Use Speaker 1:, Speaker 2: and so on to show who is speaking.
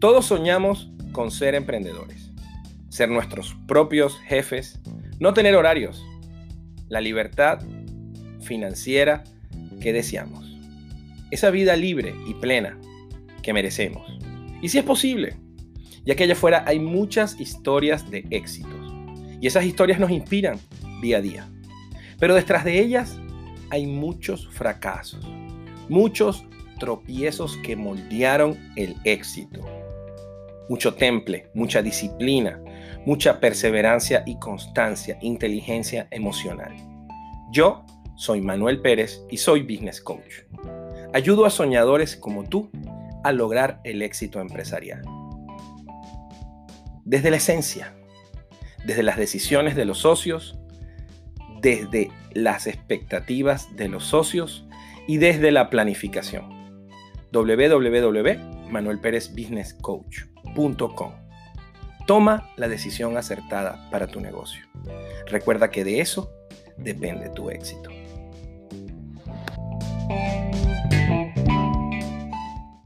Speaker 1: Todos soñamos con ser emprendedores, ser nuestros propios jefes, no tener horarios, la libertad financiera que deseamos, esa vida libre y plena que merecemos. Y si es posible, ya que allá afuera hay muchas historias de éxitos y esas historias nos inspiran día a día. Pero detrás de ellas hay muchos fracasos, muchos tropiezos que moldearon el éxito. Mucho temple, mucha disciplina, mucha perseverancia y constancia, inteligencia emocional. Yo soy Manuel Pérez y soy Business Coach. Ayudo a soñadores como tú a lograr el éxito empresarial. Desde la esencia, desde las decisiones de los socios, desde las expectativas de los socios y desde la planificación. www.manuelperezbusinesscoach.com Toma la decisión acertada para tu negocio. Recuerda que de eso depende tu éxito.